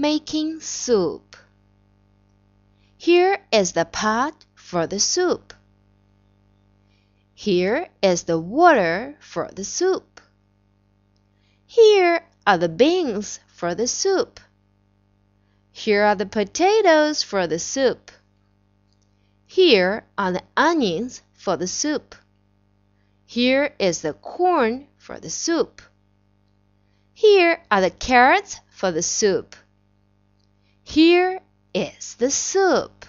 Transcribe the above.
Making soup. Here is the pot for the soup. Here is the water for the soup. Here are the beans for the soup. Here are the potatoes for the soup. Here are the onions for the soup. Here is the corn for the soup. Here are the carrots for the soup. Is the soup.